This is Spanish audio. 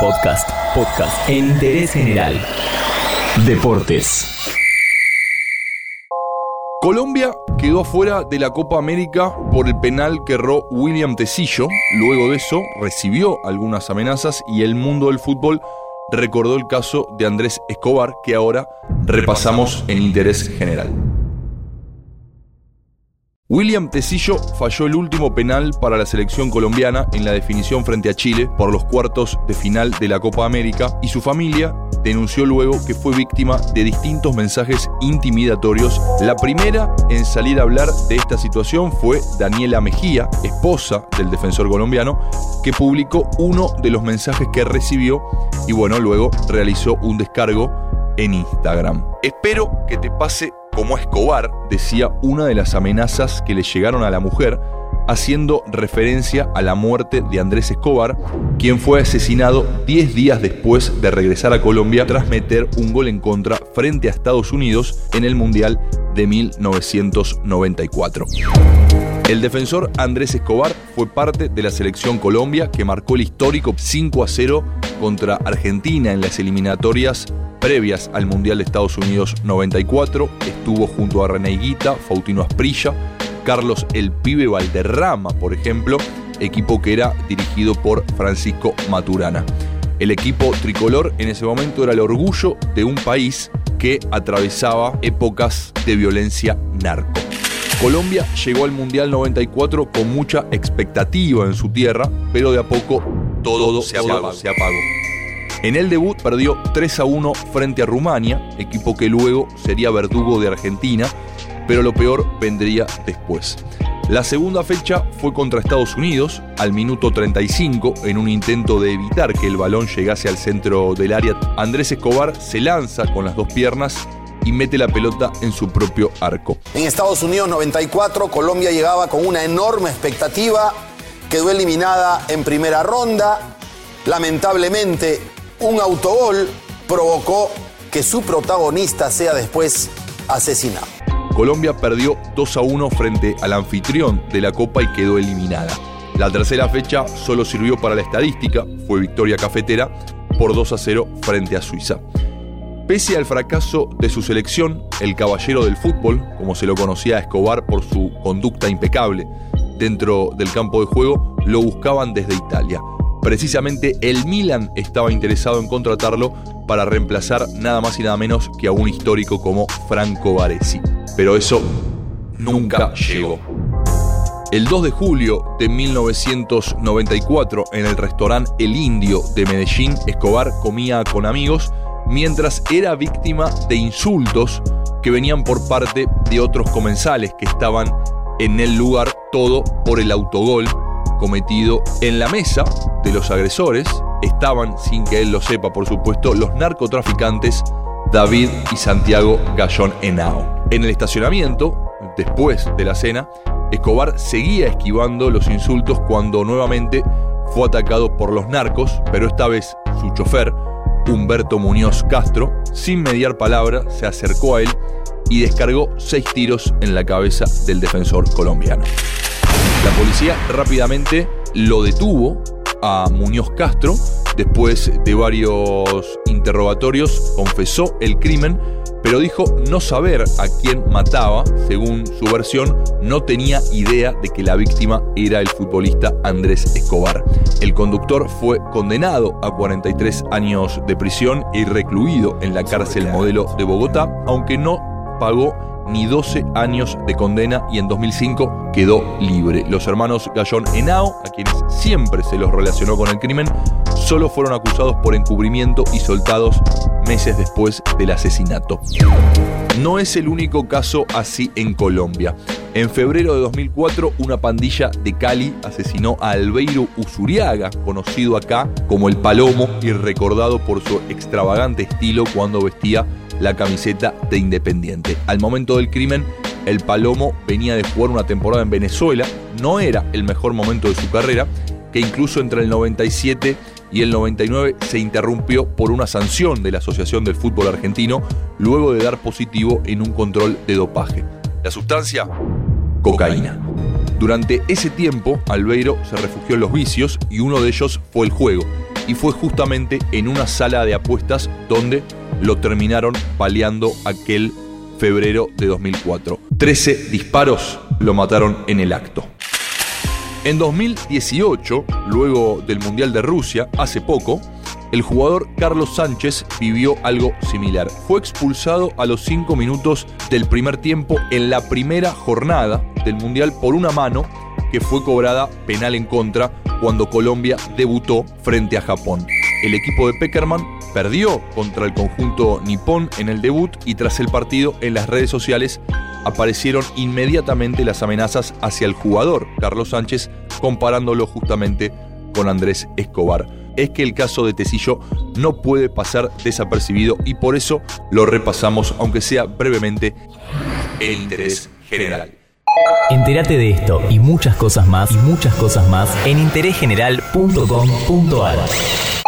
Podcast, podcast en interés general. Deportes. Colombia quedó afuera de la Copa América por el penal que erró William Tecillo. Luego de eso recibió algunas amenazas y el mundo del fútbol recordó el caso de Andrés Escobar que ahora repasamos en interés general. William Tecillo falló el último penal para la selección colombiana en la definición frente a Chile por los cuartos de final de la Copa América y su familia denunció luego que fue víctima de distintos mensajes intimidatorios. La primera en salir a hablar de esta situación fue Daniela Mejía, esposa del defensor colombiano, que publicó uno de los mensajes que recibió y bueno, luego realizó un descargo en Instagram. Espero que te pase como Escobar, decía una de las amenazas que le llegaron a la mujer, haciendo referencia a la muerte de Andrés Escobar, quien fue asesinado 10 días después de regresar a Colombia tras meter un gol en contra frente a Estados Unidos en el Mundial de 1994. El defensor Andrés Escobar fue parte de la selección Colombia que marcó el histórico 5 a 0 contra Argentina en las eliminatorias previas al Mundial de Estados Unidos 94. Estuvo junto a René Guita, Fautino Asprilla, Carlos El Pibe Valderrama, por ejemplo, equipo que era dirigido por Francisco Maturana. El equipo tricolor en ese momento era el orgullo de un país que atravesaba épocas de violencia narco. Colombia llegó al Mundial 94 con mucha expectativa en su tierra, pero de a poco todo, se, apagó, se apagó. En el debut perdió 3 a 1 frente a Rumania, equipo que luego sería verdugo de Argentina, pero lo peor vendría después. La segunda fecha fue contra Estados Unidos, al minuto 35, en un intento de evitar que el balón llegase al centro del área. Andrés Escobar se lanza con las dos piernas y mete la pelota en su propio arco. En Estados Unidos 94, Colombia llegaba con una enorme expectativa, quedó eliminada en primera ronda. Lamentablemente, un autogol provocó que su protagonista sea después asesinado. Colombia perdió 2 a 1 frente al anfitrión de la Copa y quedó eliminada. La tercera fecha solo sirvió para la estadística, fue victoria cafetera por 2 a 0 frente a Suiza. Pese al fracaso de su selección, el caballero del fútbol, como se lo conocía a Escobar por su conducta impecable dentro del campo de juego, lo buscaban desde Italia. Precisamente el Milan estaba interesado en contratarlo para reemplazar nada más y nada menos que a un histórico como Franco Baresi pero eso nunca llegó. El 2 de julio de 1994, en el restaurante El Indio de Medellín, Escobar comía con amigos mientras era víctima de insultos que venían por parte de otros comensales que estaban en el lugar, todo por el autogol cometido en la mesa de los agresores. Estaban, sin que él lo sepa, por supuesto, los narcotraficantes David y Santiago Gallón Henao. En el estacionamiento, después de la cena, Escobar seguía esquivando los insultos cuando nuevamente fue atacado por los narcos, pero esta vez su chofer, Humberto Muñoz Castro, sin mediar palabra, se acercó a él y descargó seis tiros en la cabeza del defensor colombiano. La policía rápidamente lo detuvo a Muñoz Castro, después de varios interrogatorios confesó el crimen pero dijo no saber a quién mataba, según su versión, no tenía idea de que la víctima era el futbolista Andrés Escobar. El conductor fue condenado a 43 años de prisión y recluido en la cárcel modelo de Bogotá, aunque no pagó ni 12 años de condena y en 2005 quedó libre. Los hermanos Gallón Henao, a quienes siempre se los relacionó con el crimen, solo fueron acusados por encubrimiento y soltados meses después del asesinato. No es el único caso así en Colombia. En febrero de 2004, una pandilla de Cali asesinó a Albeiro Usuriaga, conocido acá como el Palomo y recordado por su extravagante estilo cuando vestía la camiseta de Independiente. Al momento del crimen, el Palomo venía de jugar una temporada en Venezuela, no era el mejor momento de su carrera, que incluso entre el 97 y el 99 se interrumpió por una sanción de la Asociación del Fútbol Argentino luego de dar positivo en un control de dopaje. La sustancia, cocaína. Durante ese tiempo, Albeiro se refugió en los vicios y uno de ellos fue el juego. y fue justamente en una sala de apuestas donde lo terminaron paliando aquel febrero de 2004. 13 disparos lo mataron en el acto. En 2018, luego del Mundial de Rusia, hace poco, el jugador Carlos Sánchez vivió algo similar. Fue expulsado a los 5 minutos del primer tiempo en la primera jornada del Mundial por una mano que fue cobrada penal en contra cuando Colombia debutó frente a Japón. El equipo de Peckerman perdió contra el conjunto nipón en el debut y tras el partido en las redes sociales aparecieron inmediatamente las amenazas hacia el jugador Carlos Sánchez, comparándolo justamente con Andrés Escobar. Es que el caso de Tecillo no puede pasar desapercibido y por eso lo repasamos, aunque sea brevemente, el interés general. Entérate de esto y muchas cosas más y muchas cosas más en interésgeneral.com.ar.